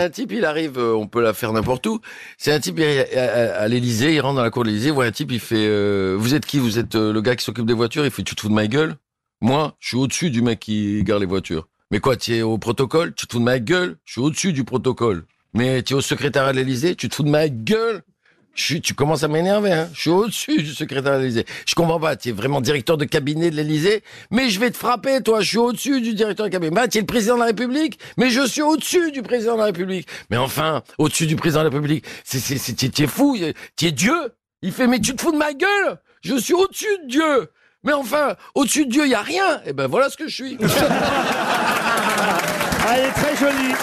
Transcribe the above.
un type, il arrive, euh, on peut la faire n'importe où. C'est un type il à, à, l'Élysée, il rentre dans la cour de l'Élysée, il voit un type, il fait euh, Vous êtes qui? Vous êtes euh, le gars qui s'occupe des voitures? Il fait Tu te fous de ma gueule? Moi, je suis au-dessus du mec qui garde les voitures. Mais quoi, tu es au protocole? Tu te fous de ma gueule? Je suis au-dessus du protocole. Mais tu es au secrétariat de l'Élysée? Tu te fous de ma gueule? Tu commences à m'énerver, hein. Je suis au-dessus du secrétaire de l'Élysée. Je comprends pas. Tu es vraiment directeur de cabinet de l'Élysée, mais je vais te frapper, toi. Je suis au-dessus du directeur de cabinet. Bah, tu es le président de la République, mais je suis au-dessus du président de la République. Mais enfin, au-dessus du président de la République, c'est, tu es fou. Tu es Dieu. Il fait, mais tu te fous de ma gueule. Je suis au-dessus de Dieu. Mais enfin, au-dessus de Dieu, il y a rien. Et ben voilà ce que je suis. Ah, elle est très jolie.